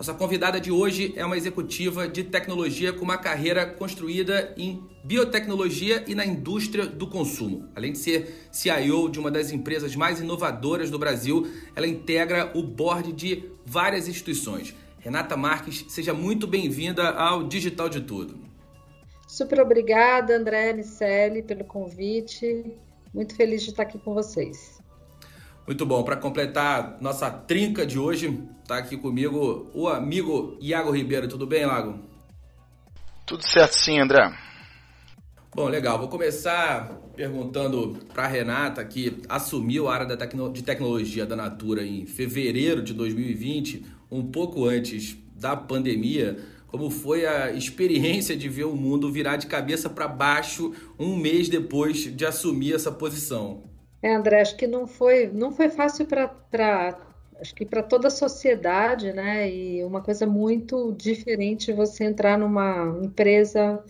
Nossa convidada de hoje é uma executiva de tecnologia com uma carreira construída em biotecnologia e na indústria do consumo. Além de ser CIO de uma das empresas mais inovadoras do Brasil, ela integra o board de várias instituições. Renata Marques, seja muito bem-vinda ao Digital de Tudo. Super obrigada, André Nicelli, pelo convite. Muito feliz de estar aqui com vocês. Muito bom. Para completar nossa trinca de hoje, está aqui comigo o amigo Iago Ribeiro. Tudo bem, Lago? Tudo certo sim, André. Bom, legal. Vou começar perguntando para Renata, que assumiu a área tecno de tecnologia da Natura em fevereiro de 2020, um pouco antes da pandemia. Como foi a experiência de ver o mundo virar de cabeça para baixo um mês depois de assumir essa posição? É, André, acho que não foi, não foi fácil para acho que para toda a sociedade, né? E uma coisa muito diferente você entrar numa empresa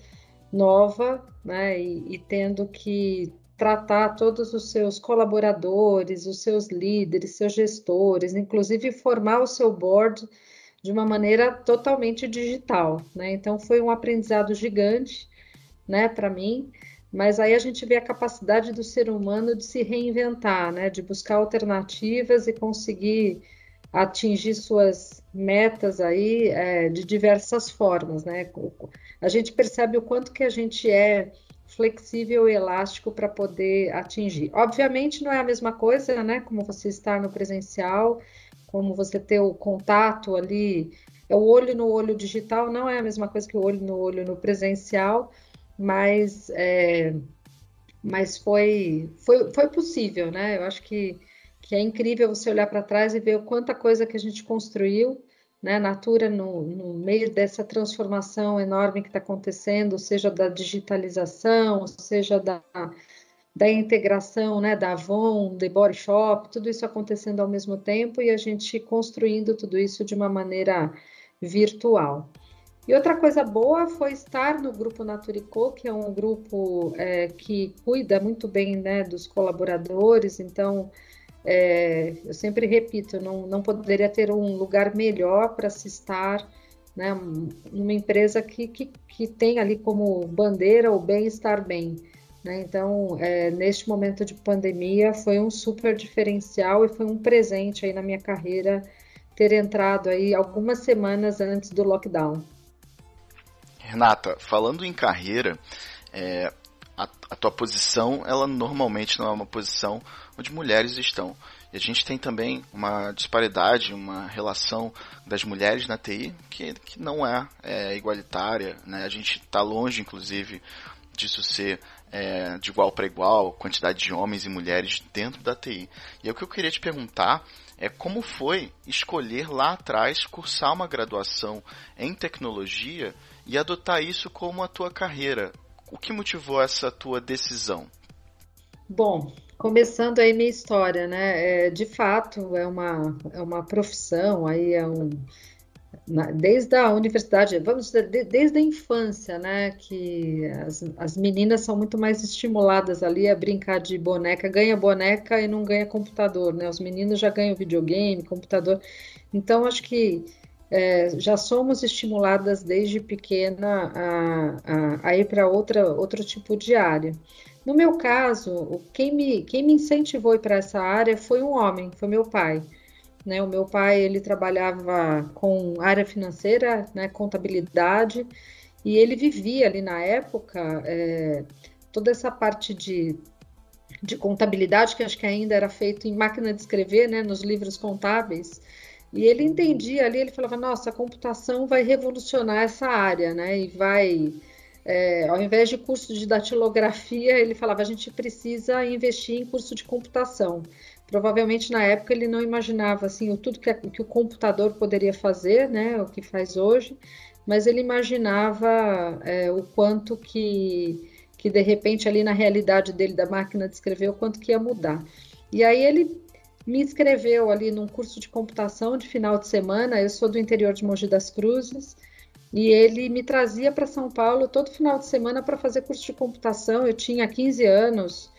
nova, né? E, e tendo que tratar todos os seus colaboradores, os seus líderes, seus gestores, inclusive formar o seu board de uma maneira totalmente digital, né? Então foi um aprendizado gigante, né, para mim. Mas aí a gente vê a capacidade do ser humano de se reinventar, né? de buscar alternativas e conseguir atingir suas metas aí é, de diversas formas. Né? A gente percebe o quanto que a gente é flexível e elástico para poder atingir. Obviamente não é a mesma coisa, né? Como você estar no presencial, como você ter o contato ali, é o olho no olho digital, não é a mesma coisa que o olho no olho no presencial, mas, é, mas foi, foi, foi possível, né? Eu acho que, que é incrível você olhar para trás e ver o quanta coisa que a gente construiu, né? Natura no, no meio dessa transformação enorme que está acontecendo, seja da digitalização, seja da, da integração, né? Da Avon, The Body Shop, tudo isso acontecendo ao mesmo tempo e a gente construindo tudo isso de uma maneira virtual. E outra coisa boa foi estar no grupo Naturico, que é um grupo é, que cuida muito bem né, dos colaboradores, então é, eu sempre repito, não, não poderia ter um lugar melhor para se estar né, numa empresa que, que, que tem ali como bandeira o bem-estar bem. Né? Então, é, neste momento de pandemia, foi um super diferencial e foi um presente aí na minha carreira ter entrado aí algumas semanas antes do lockdown. Renata, falando em carreira, é, a, a, tua posição, ela normalmente não é uma posição onde mulheres estão. E a gente tem também uma disparidade, uma relação das mulheres na TI que, que não é, é igualitária. Né? A gente está longe, inclusive, disso ser é, de igual para igual, quantidade de homens e mulheres dentro da TI. E é o que eu queria te perguntar é como foi escolher lá atrás cursar uma graduação em tecnologia e adotar isso como a tua carreira. O que motivou essa tua decisão? Bom, começando aí minha história, né? É, de fato, é uma, é uma profissão, aí é um, desde a universidade, vamos dizer, desde a infância, né, que as, as meninas são muito mais estimuladas ali a brincar de boneca, ganha boneca e não ganha computador, né, os meninos já ganham videogame, computador, então acho que é, já somos estimuladas desde pequena a, a, a ir para outro tipo de área. No meu caso, quem me, quem me incentivou para essa área foi um homem, foi meu pai. Né? O meu pai ele trabalhava com área financeira, né, contabilidade, e ele vivia ali na época é, toda essa parte de, de contabilidade que acho que ainda era feito em máquina de escrever, né, nos livros contábeis. E ele entendia ali, ele falava, nossa, a computação vai revolucionar essa área, né? E vai, é, ao invés de curso de datilografia, ele falava, a gente precisa investir em curso de computação. Provavelmente na época ele não imaginava assim o tudo que, que o computador poderia fazer, né? O que faz hoje, mas ele imaginava é, o quanto que, que de repente ali na realidade dele da máquina de escrever, o quanto que ia mudar. E aí ele me inscreveu ali num curso de computação de final de semana. Eu sou do interior de Mogi das Cruzes e ele me trazia para São Paulo todo final de semana para fazer curso de computação. Eu tinha 15 anos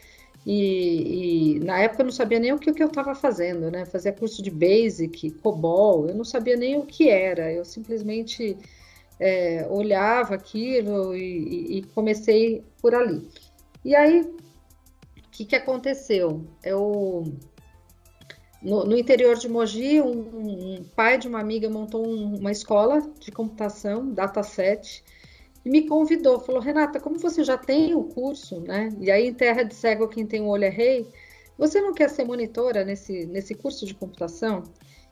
e, e na época eu não sabia nem o que, o que eu estava fazendo, né? Fazia curso de Basic, COBOL, eu não sabia nem o que era. Eu simplesmente é, olhava aquilo e, e comecei por ali. E aí, o que, que aconteceu? Eu no, no, interior de Mogi, um, um, pai de uma amiga montou um, uma escola de computação, dataset, e me convidou, falou, Renata, como você já tem o curso, né? E aí em Terra de Cego quem tem o olho é rei, você não quer ser monitora nesse, nesse curso de computação?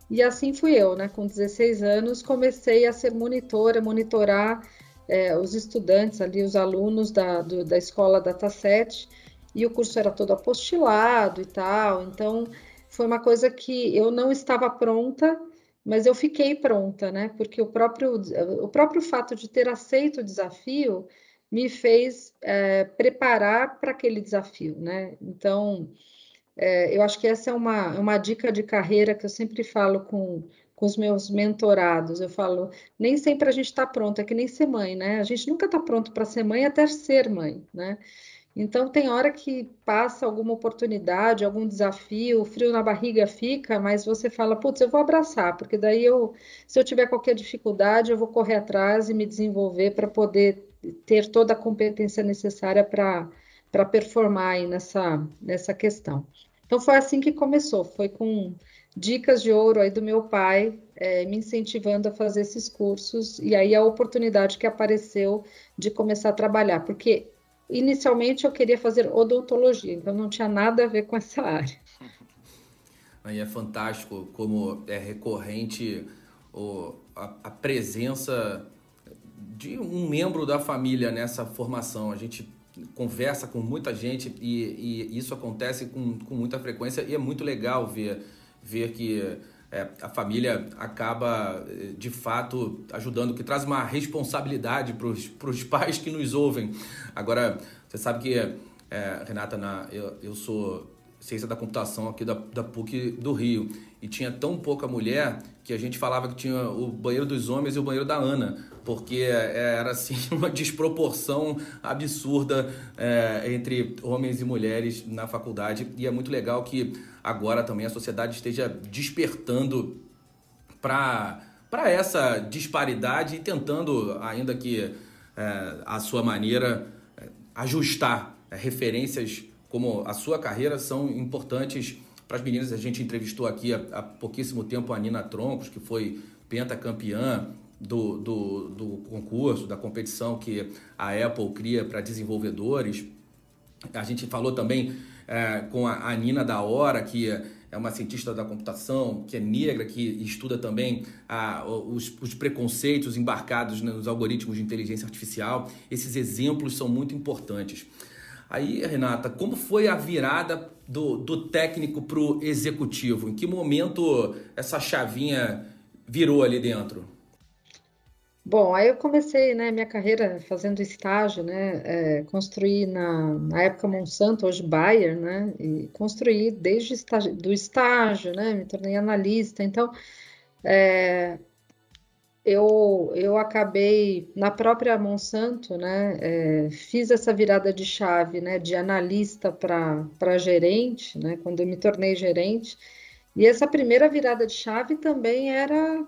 E assim fui eu, né? Com 16 anos, comecei a ser monitora, monitorar é, os estudantes ali, os alunos da, do, da escola Dataset, e o curso era todo apostilado e tal, então foi uma coisa que eu não estava pronta, mas eu fiquei pronta, né? Porque o próprio, o próprio fato de ter aceito o desafio me fez é, preparar para aquele desafio, né? Então, é, eu acho que essa é uma, uma dica de carreira que eu sempre falo com, com os meus mentorados. Eu falo, nem sempre a gente está pronto, é que nem ser mãe, né? A gente nunca está pronto para ser mãe até ser mãe, né? Então, tem hora que passa alguma oportunidade, algum desafio, o frio na barriga fica, mas você fala, putz, eu vou abraçar, porque daí eu, se eu tiver qualquer dificuldade, eu vou correr atrás e me desenvolver para poder ter toda a competência necessária para performar aí nessa, nessa questão. Então, foi assim que começou, foi com dicas de ouro aí do meu pai, é, me incentivando a fazer esses cursos, e aí a oportunidade que apareceu de começar a trabalhar, porque inicialmente eu queria fazer odontologia, então não tinha nada a ver com essa área. Aí é fantástico como é recorrente o, a, a, presença de um membro da família nessa formação. A gente conversa com muita gente e, e isso acontece com, com muita frequência e é muito legal ver, ver que é, a família acaba, eh, de fato, ajudando, que traz uma responsabilidade para os pais que nos ouvem. Agora, você sabe que, é, Renata, na, eu, eu sou ciência da computação aqui da, da PUC do Rio e tinha tão pouca mulher que a gente falava que tinha o banheiro dos homens e o banheiro da Ana, porque é, era assim uma desproporção absurda é, entre homens e mulheres na faculdade e é muito legal que agora também a sociedade esteja despertando para essa disparidade e tentando, ainda que é, a sua maneira, é, ajustar é, referências como a sua carreira são importantes para as meninas. A gente entrevistou aqui há, há pouquíssimo tempo a Nina Troncos, que foi pentacampeã do, do, do concurso, da competição que a Apple cria para desenvolvedores. A gente falou também é, com a, a Nina da Hora, que é uma cientista da computação, que é negra, que estuda também os, os, preconceitos embarcados nos algoritmos de inteligência artificial. Esses exemplos são muito importantes. Aí, Renata, como foi a virada do, do técnico para o executivo? Em que momento essa chavinha virou ali dentro? Bom, aí eu comecei, né, minha carreira fazendo estágio, né, é, construí na, na época Monsanto, hoje Bayer, né, e construí desde estágio, do estágio, né, me tornei analista, então é, eu, eu acabei na própria Monsanto, né, é, fiz essa virada de chave, né, de analista para gerente, né, quando eu me tornei gerente, e essa primeira virada de chave também era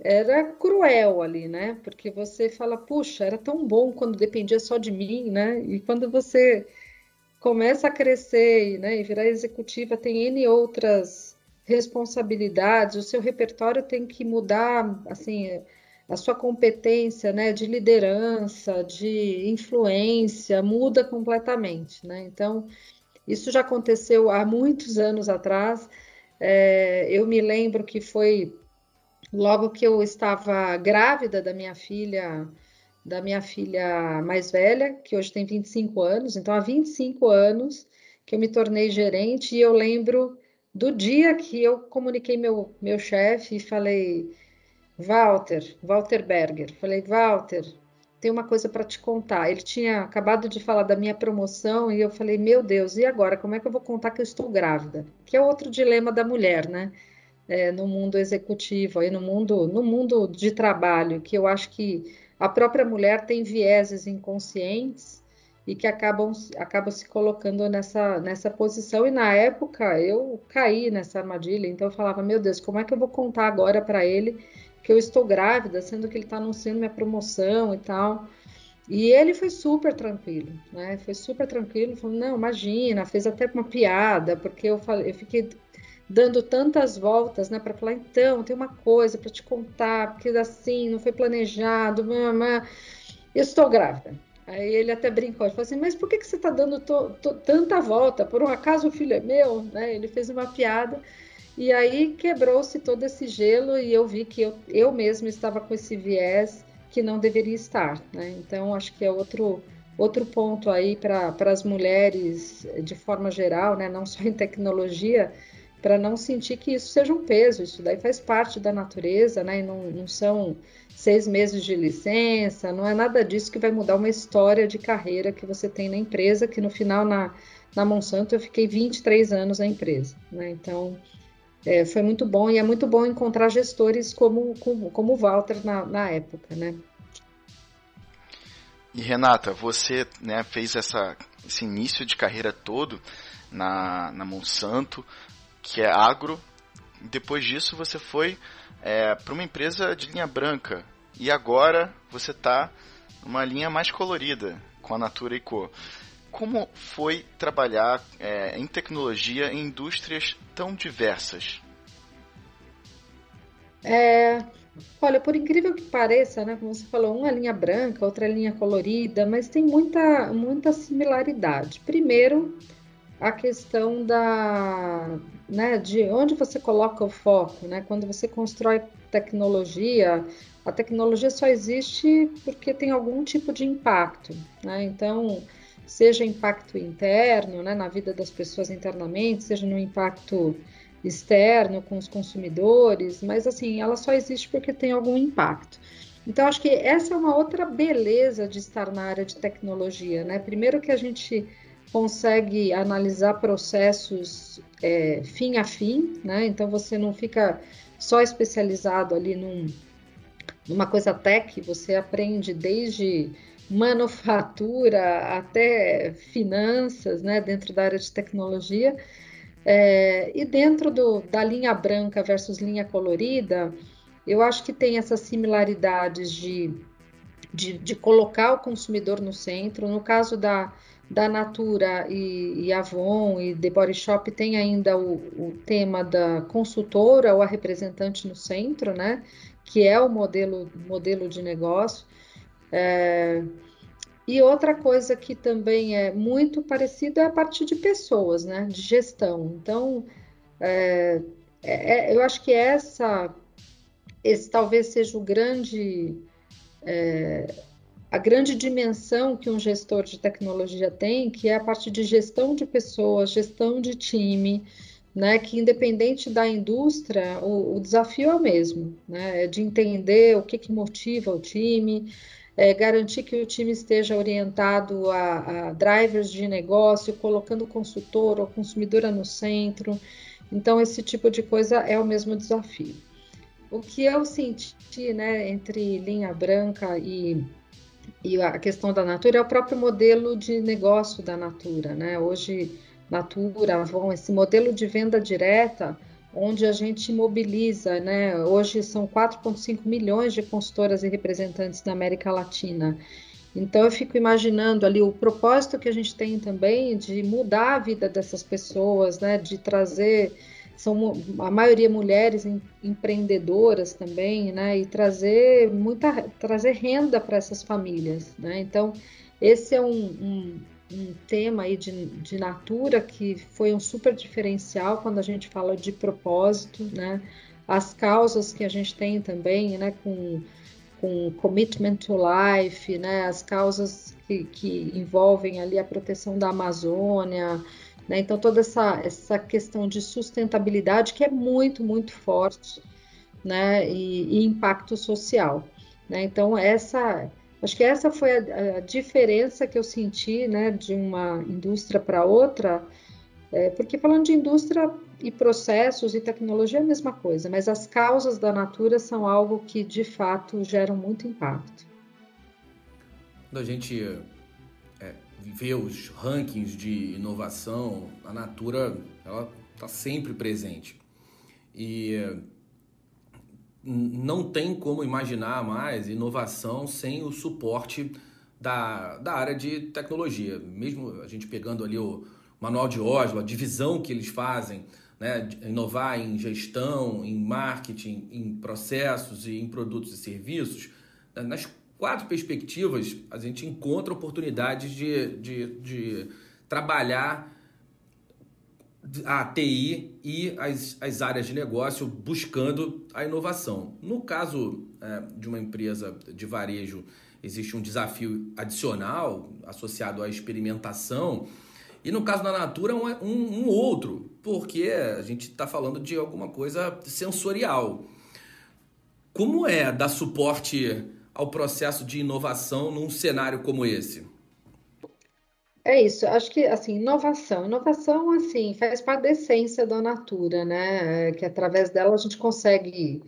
era cruel ali, né? Porque você fala, puxa, era tão bom quando dependia só de mim, né? E quando você começa a crescer né, e virar executiva, tem N outras responsabilidades, o seu repertório tem que mudar, assim, a sua competência, né, de liderança, de influência, muda completamente, né? Então, isso já aconteceu há muitos anos atrás. É, eu me lembro que foi logo que eu estava grávida da minha filha, da minha filha mais velha, que hoje tem 25 anos, então há 25 anos que eu me tornei gerente e eu lembro do dia que eu comuniquei meu, meu chefe e falei, Walter, Walter Berger. Falei, Walter, tem uma coisa para te contar. Ele tinha acabado de falar da minha promoção e eu falei, meu Deus, e agora? Como é que eu vou contar que eu estou grávida? Que é outro dilema da mulher, né? É, no mundo executivo, aí no mundo, no mundo de trabalho, que eu acho que a própria mulher tem vieses inconscientes e que acabam, acabam se colocando nessa, nessa posição. E na época eu caí nessa armadilha, então eu falava, meu Deus, como é que eu vou contar agora para ele que eu estou grávida, sendo que ele está anunciando minha promoção e tal. E ele foi super tranquilo, né? Foi super tranquilo, falou, não, imagina, fez até uma piada, porque eu falei, eu fiquei dando tantas voltas, né, para falar, então, tem uma coisa para te contar, porque assim, não foi planejado, mamã, eu estou grávida. Aí ele até brincou, ele falou assim, mas por que, que você está dando tanta volta? Por um acaso o filho é meu? Né? Ele fez uma piada, e aí quebrou-se todo esse gelo e eu vi que eu, eu mesma estava com esse viés que não deveria estar. Né? Então, acho que é outro, outro ponto aí para as mulheres, de forma geral, né? não só em tecnologia, para não sentir que isso seja um peso. Isso daí faz parte da natureza, né? E não, não são seis meses de licença, não é nada disso que vai mudar uma história de carreira que você tem na empresa, que no final, na, na Monsanto, eu fiquei 23 anos na empresa. Né? Então, é, foi muito bom e é muito bom encontrar gestores como, como, como o Walter na, na época, né? E Renata, você né, fez essa, esse início de carreira todo na, na Monsanto, que é agro. Depois disso você foi é, para uma empresa de linha branca e agora você está numa linha mais colorida com a Natura e Co. Como foi trabalhar é, em tecnologia em indústrias tão diversas? É, olha, por incrível que pareça, né, como você falou, uma linha branca, outra linha colorida, mas tem muita, muita similaridade. Primeiro, a questão da, né, de onde você coloca o foco, né? Quando você constrói tecnologia, a tecnologia só existe porque tem algum tipo de impacto, né? Então, seja impacto interno, né, na vida das pessoas internamente, seja no impacto externo com os consumidores, mas assim, ela só existe porque tem algum impacto. Então, acho que essa é uma outra beleza de estar na área de tecnologia, né? Primeiro que a gente consegue analisar processos é, fim a fim, né? Então você não fica só especializado ali num, numa coisa tech, você aprende desde manufatura até finanças, né, dentro da área de tecnologia. É, e dentro do, da linha branca versus linha colorida, eu acho que tem essas similaridades de, de, de colocar o consumidor no centro. No caso da, da Natura e, e Avon e The Body Shop, tem ainda o, o tema da consultora ou a representante no centro, né? Que é o modelo, modelo de negócio. É, e outra coisa que também é muito parecida é a parte de pessoas, né? De gestão. Então, é, é, eu acho que essa, esse talvez seja o grande, é, a grande dimensão que um gestor de tecnologia tem, que é a parte de gestão de pessoas, gestão de time, né? Que independente da indústria, o, o desafio é o mesmo, né? É de entender o que, que motiva o time é, garantir que o time esteja orientado a, a, drivers de negócio, colocando o consultor ou consumidora no centro. Então, esse tipo de coisa é o mesmo desafio. O que eu senti né, entre linha branca e, e a questão da Natura é o próprio modelo de negócio da Natura. Né? Hoje, Natura, Avon, esse modelo de venda direta onde a gente mobiliza, né? Hoje são 4,5 milhões de consultoras e representantes na América Latina. Então eu fico imaginando ali o propósito que a gente tem também de mudar a vida dessas pessoas, né? De trazer são a maioria mulheres empreendedoras também, né? E trazer muita trazer renda para essas famílias, né? Então esse é um, um um tema aí de, de natura que foi um super diferencial quando a gente fala de propósito, né? As causas que a gente tem também, né? Com, com commitment to life, né? As causas que, que envolvem ali a proteção da Amazônia, né? Então toda essa, essa questão de sustentabilidade que é muito, muito forte né, e, e impacto social. Né? Então, essa, acho que essa foi a, a diferença que eu senti né, de uma indústria para outra, é, porque falando de indústria e processos e tecnologia é a mesma coisa, mas as causas da natura são algo que de fato geram muito impacto. Quando a gente vê os rankings de inovação, a natura ela está sempre presente. E não tem como imaginar mais inovação sem o suporte da, da área de tecnologia. Mesmo a gente pegando ali o manual de Oslo, a divisão que eles fazem, né, inovar em gestão, em marketing, em processos e em produtos e serviços, né, nas quatro perspectivas a gente encontra oportunidades de, de, de trabalhar a TI e as, as áreas de negócio buscando a inovação. No caso é, de uma empresa de varejo, existe um desafio adicional associado à experimentação, e no caso da Natura, um, um, um outro, porque a gente está falando de alguma coisa sensorial. Como é dar suporte ao processo de inovação num cenário como esse? É isso, acho que assim, inovação. Inovação, assim, faz parte da essência da Natura, né? Que através dela a gente consegue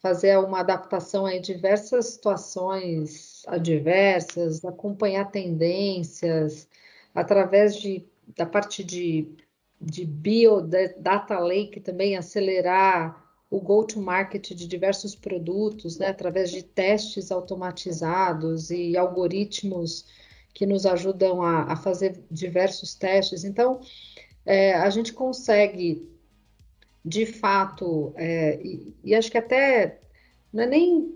fazer uma adaptação em diversas situações adversas, acompanhar tendências, através de, da parte de, de bio, data lake também acelerar o go-to-market de diversos produtos, né? Através de testes automatizados e algoritmos que nos ajudam a, a fazer diversos testes. Então, é, a gente consegue, de fato, é, e, e, acho que até não é nem.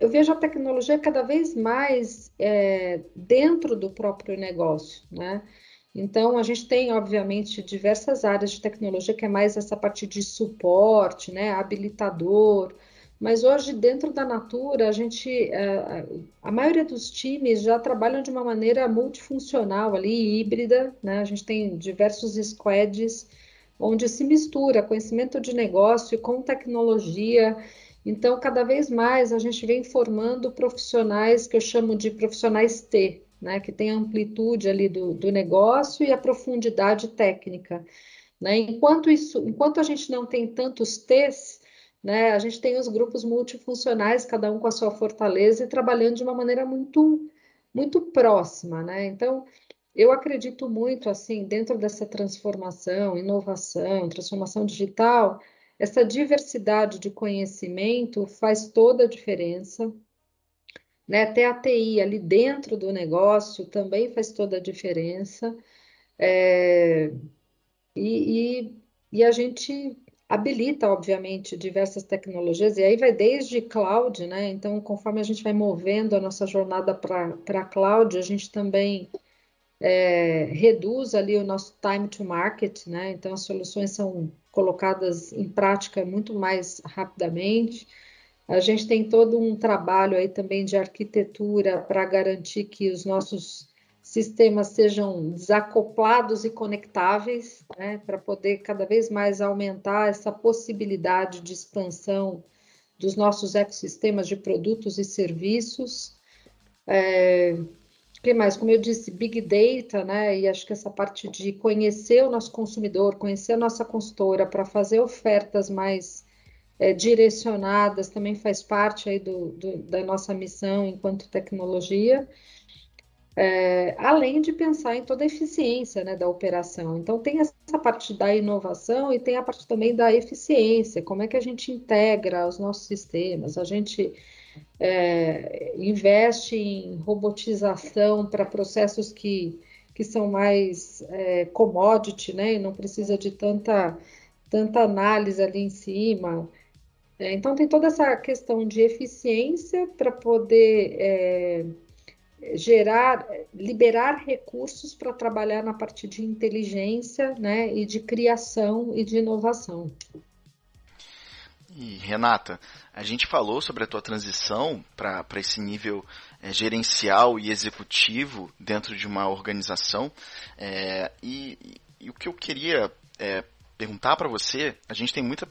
Eu vejo a tecnologia cada vez mais é, dentro do próprio negócio, né? Então, a gente tem, obviamente, diversas áreas de tecnologia que é mais essa parte de suporte, né? Habilitador, mas hoje, dentro da Natura, a gente, é, a maioria dos times já trabalham de uma maneira multifuncional ali, híbrida, né? A gente tem diversos squads onde se mistura conhecimento de negócio com tecnologia. Então, cada vez mais a gente vem formando profissionais que eu chamo de profissionais T, né? Que tem a amplitude ali do, do negócio e a profundidade técnica. Né? Enquanto isso, enquanto a gente não tem tantos T's, né? A gente tem os grupos multifuncionais, cada um com a sua fortaleza e trabalhando de uma maneira muito, muito próxima, né? Então, eu acredito muito, assim, dentro dessa transformação, inovação, transformação digital, essa diversidade de conhecimento faz toda a diferença, né? Ter a TI ali dentro do negócio também faz toda a diferença. É, e, e, e a gente habilita, obviamente, diversas tecnologias, e aí vai desde cloud, né? Então, conforme a gente vai movendo a nossa jornada para cloud, a gente também é, reduz ali o nosso time to market, né? Então, as soluções são colocadas em prática muito mais rapidamente. A gente tem todo um trabalho aí também de arquitetura para garantir que os nossos sistemas sejam desacoplados e conectáveis, né, para poder cada vez mais aumentar essa possibilidade de expansão dos nossos ecossistemas de produtos e serviços. É, que mais? Como eu disse, Big Data, né? E acho que essa parte de conhecer o nosso consumidor, conhecer a nossa consultora para fazer ofertas mais é, direcionadas também faz parte aí do, do, da nossa missão enquanto tecnologia é, além de pensar em toda a eficiência né, da operação. Então, tem essa parte da inovação e tem a parte também da eficiência, como é que a gente integra os nossos sistemas, a gente é, investe em robotização para processos que, que são mais é, commodity, né, e não precisa de tanta, tanta análise ali em cima. É, então, tem toda essa questão de eficiência para poder é, gerar, liberar recursos para trabalhar na parte de inteligência, né, e de criação e de inovação. E Renata, a gente falou sobre a tua transição para esse nível é, gerencial e executivo dentro de uma organização, é, e, e, o que eu queria é, perguntar para você, a gente tem muita,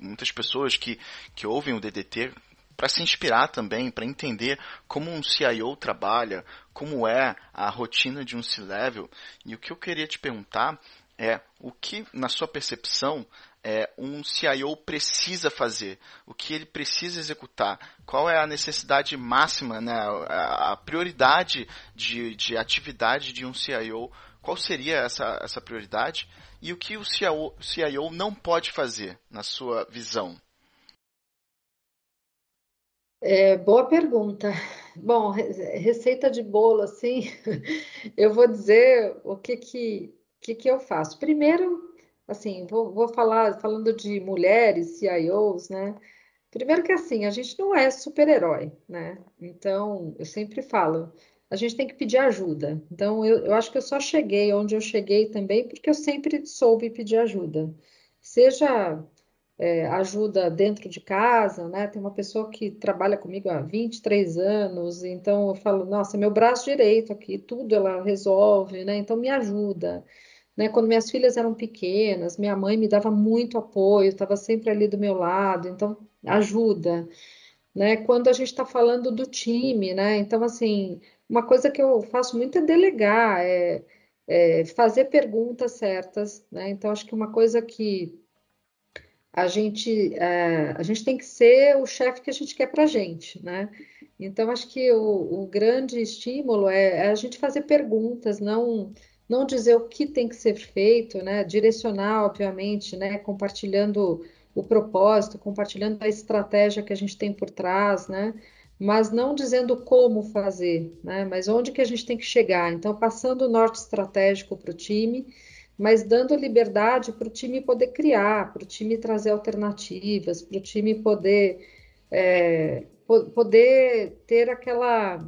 muitas pessoas que, que ouvem o DDT para se inspirar também, para entender como um CIO trabalha, como é a rotina de um C-Level. E o que eu queria te perguntar é o que, na sua percepção, é, um CIO precisa fazer, o que ele precisa executar, qual é a necessidade máxima, né, a prioridade de, de atividade de um CIO, qual seria essa, essa prioridade e o que o CIO, CIO não pode fazer, na sua visão? É, boa pergunta. Bom, receita de bolo, assim, eu vou dizer o que que, que, que eu faço. Primeiro, assim, vou, vou falar, falando de mulheres, CIOs, né? Primeiro que assim, a gente não é super-herói, né? Então, eu sempre falo, a gente tem que pedir ajuda. Então, eu, eu acho que eu só cheguei onde eu cheguei também porque eu sempre soube pedir ajuda. Seja é, ajuda dentro de casa, né? Tem uma pessoa que trabalha comigo há 23 anos, então eu falo, nossa, meu braço direito aqui, tudo ela resolve, né? Então me ajuda. Né? Quando minhas filhas eram pequenas, minha mãe me dava muito apoio, estava sempre ali do meu lado, então ajuda. Né? Quando a gente está falando do time, né? Então, assim, uma coisa que eu faço muito é delegar, é, é fazer perguntas certas, né? Então, acho que uma coisa que a gente, é, a gente tem que ser o chefe que a gente quer para a gente, né? Então, acho que o, o grande estímulo é, é, a gente fazer perguntas, não, não dizer o que tem que ser feito, né? Direcionar, obviamente, né? Compartilhando o propósito, compartilhando a estratégia que a gente tem por trás, né? Mas não dizendo como fazer, né? Mas onde que a gente tem que chegar. Então, passando o norte estratégico para o time mas dando liberdade para o time poder criar, para o time trazer alternativas, para o time poder, é, poder ter aquela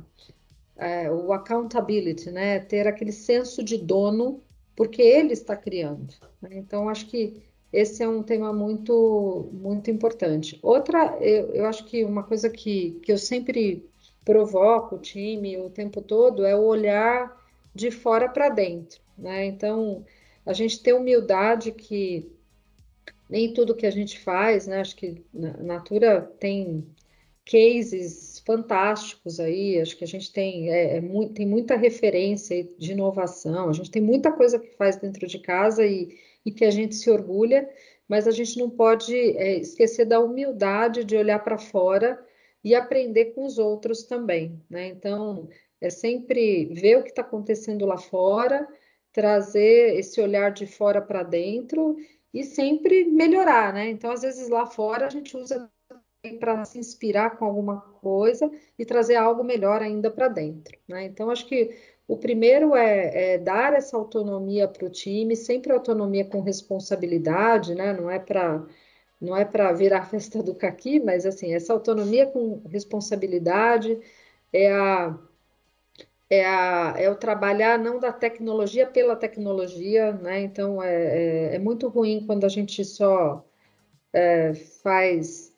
é, o accountability, né? Ter aquele senso de dono, porque ele está criando. Né? Então, acho que esse é um tema muito, muito importante. Outra, eu, eu acho que uma coisa que, que eu sempre provoco o time o tempo todo é o olhar de fora para dentro, né? Então, a gente ter humildade que nem tudo que a gente faz, né? Acho que a Natura tem cases fantásticos aí, acho que a gente tem, é, é muito, tem muita referência de inovação, a gente tem muita coisa que faz dentro de casa e, e que a gente se orgulha, mas a gente não pode é, esquecer da humildade de olhar para fora e aprender com os outros também, né? Então, é sempre ver o que está acontecendo lá fora, trazer esse olhar de fora para dentro e sempre melhorar, né? Então, às vezes lá fora a gente usa para se inspirar com alguma coisa e trazer algo melhor ainda para dentro, né? Então, acho que o primeiro é, é dar essa autonomia para o time, sempre autonomia com responsabilidade, né? Não é para não é para virar a festa do caqui, mas assim, essa autonomia com responsabilidade é a é, a, é o trabalhar não da tecnologia pela tecnologia, né? Então é, é, é muito ruim quando a gente só é, faz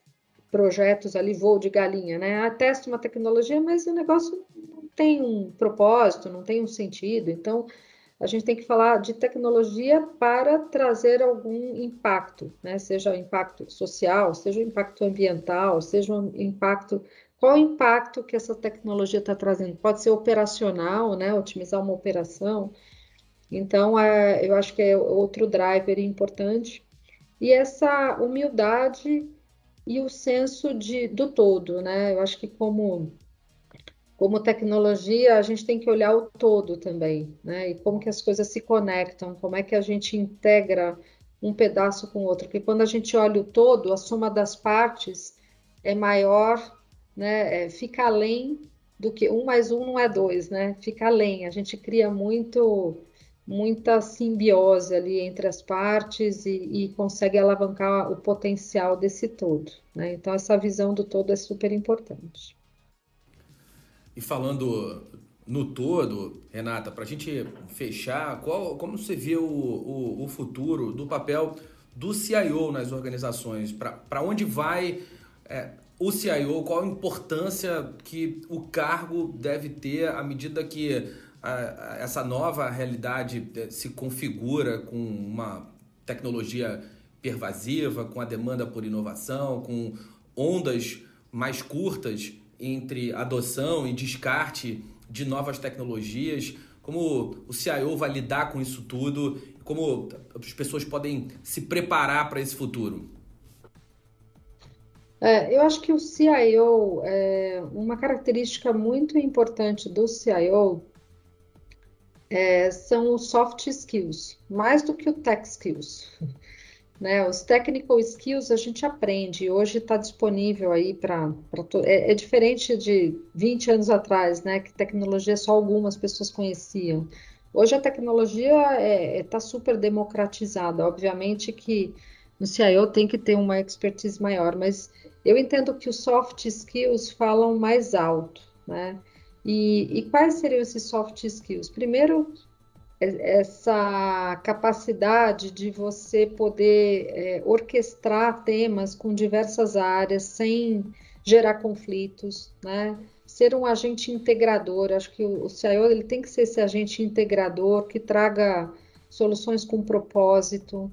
projetos ali, voo de galinha, né? Ah, testa uma tecnologia, mas o negócio não tem um propósito, não tem um sentido. Então a gente tem que falar de tecnologia para trazer algum impacto, né? Seja impacto social, seja impacto ambiental, seja um impacto qual o impacto que essa tecnologia está trazendo? Pode ser operacional, né? Otimizar uma operação. Então, é, eu acho que é outro driver importante. E essa humildade e o senso de, do todo, né? Eu acho que como como tecnologia, a gente tem que olhar o todo também, né? E como que as coisas se conectam, como é que a gente integra um pedaço com o outro. Porque quando a gente olha o todo, a soma das partes é maior né? É, fica além do que um mais um não é dois, né? Fica além. A gente cria muito muita simbiose ali entre as partes e, e consegue alavancar o potencial desse todo. Né? Então essa visão do todo é super importante. E falando no todo, Renata, para a gente fechar, qual, como você vê o, o, o, futuro do papel do CIO nas organizações? Para onde vai é, o CIO, qual a importância que o cargo deve ter à medida que a, a, essa nova realidade eh, se configura com uma tecnologia pervasiva, com a demanda por inovação, com ondas mais curtas entre adoção e descarte de novas tecnologias, como o CIO vai lidar com isso tudo, como as pessoas podem se preparar para esse futuro? É, eu acho que o CIO, é, uma característica muito importante do CIO é, são os soft skills, mais do que o tech skills. Né? Os technical skills a gente aprende, hoje está disponível aí para. É, é diferente de 20 anos atrás, né? Que tecnologia só algumas pessoas conheciam. Hoje a tecnologia está é, é tá super democratizada. Obviamente que no CIO tem que ter uma expertise maior, mas eu entendo que os soft skills falam mais alto, né? E, e quais seriam esses soft skills? Primeiro, essa capacidade de você poder é, orquestrar temas com diversas áreas sem gerar conflitos, né? Ser um agente integrador, acho que o, CIO ele tem que ser esse agente integrador que traga soluções com propósito.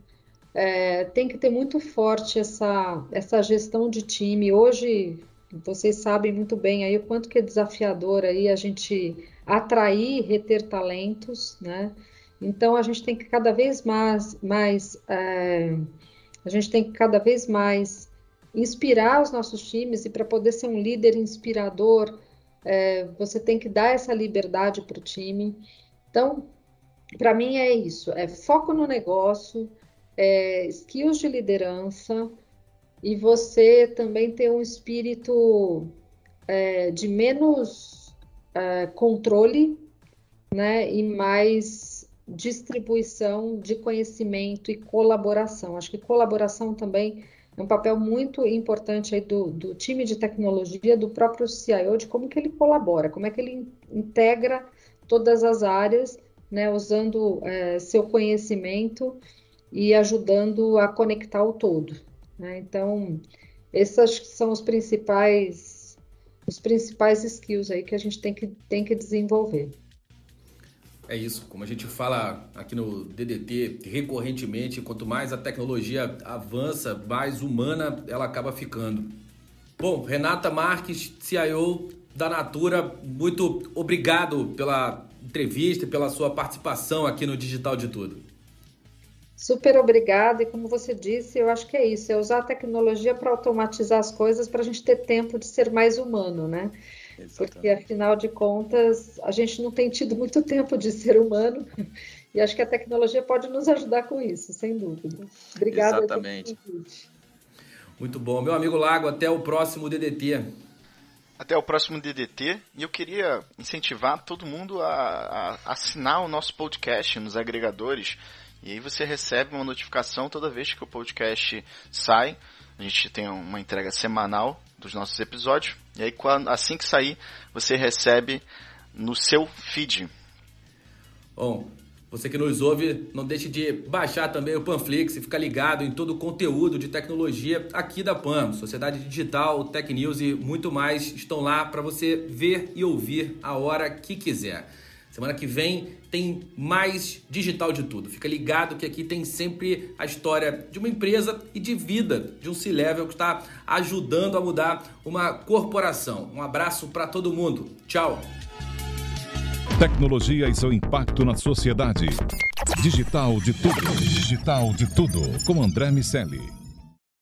É, tem que ter muito forte essa, essa gestão de time. Hoje, vocês sabem muito bem aí o quanto que é desafiador aí a gente atrair reter talentos, né? Então a gente tem que cada vez mais, mais é, a gente tem que cada vez mais inspirar os nossos times e para poder ser um líder inspirador, é, você tem que dar essa liberdade para o time. Então, para mim é isso: é foco no negócio, é, skills de liderança e você também ter um espírito é, de menos é, controle, né, e mais distribuição de conhecimento e colaboração. Acho que colaboração também é um papel muito importante aí do, do time de tecnologia, do próprio CIO, de como que ele colabora, como é que ele integra todas as áreas, né, usando é, seu conhecimento e ajudando a conectar o todo. Né? Então, esses são os principais os principais skills aí que a gente tem que, tem que desenvolver. É isso, como a gente fala aqui no DDT recorrentemente, quanto mais a tecnologia avança, mais humana ela acaba ficando. Bom, Renata Marques, CIO da Natura, muito obrigado pela entrevista e pela sua participação aqui no Digital de Tudo. Super obrigada, e como você disse, eu acho que é isso, é usar a tecnologia para automatizar as coisas para a gente ter tempo de ser mais humano, né? Exatamente. Porque afinal de contas, a gente não tem tido muito tempo de ser humano, e acho que a tecnologia pode nos ajudar com isso, sem dúvida. Obrigada. Exatamente. Muito bom. Meu amigo Lago, até o próximo DDT. Até o próximo DDT. E eu queria incentivar todo mundo a, a assinar o nosso podcast nos agregadores e aí você recebe uma notificação toda vez que o podcast sai. A gente tem uma entrega semanal dos nossos episódios. E aí assim que sair, você recebe no seu feed. Bom, você que nos ouve, não deixe de baixar também o Panflix e ficar ligado em todo o conteúdo de tecnologia aqui da PAN. Sociedade Digital, Tech News e muito mais estão lá para você ver e ouvir a hora que quiser. Semana que vem tem mais digital de tudo. Fica ligado que aqui tem sempre a história de uma empresa e de vida de um C-Level que está ajudando a mudar uma corporação. Um abraço para todo mundo. Tchau. Tecnologia e seu impacto na sociedade. Digital de tudo. Digital de tudo. Com André Miscelli.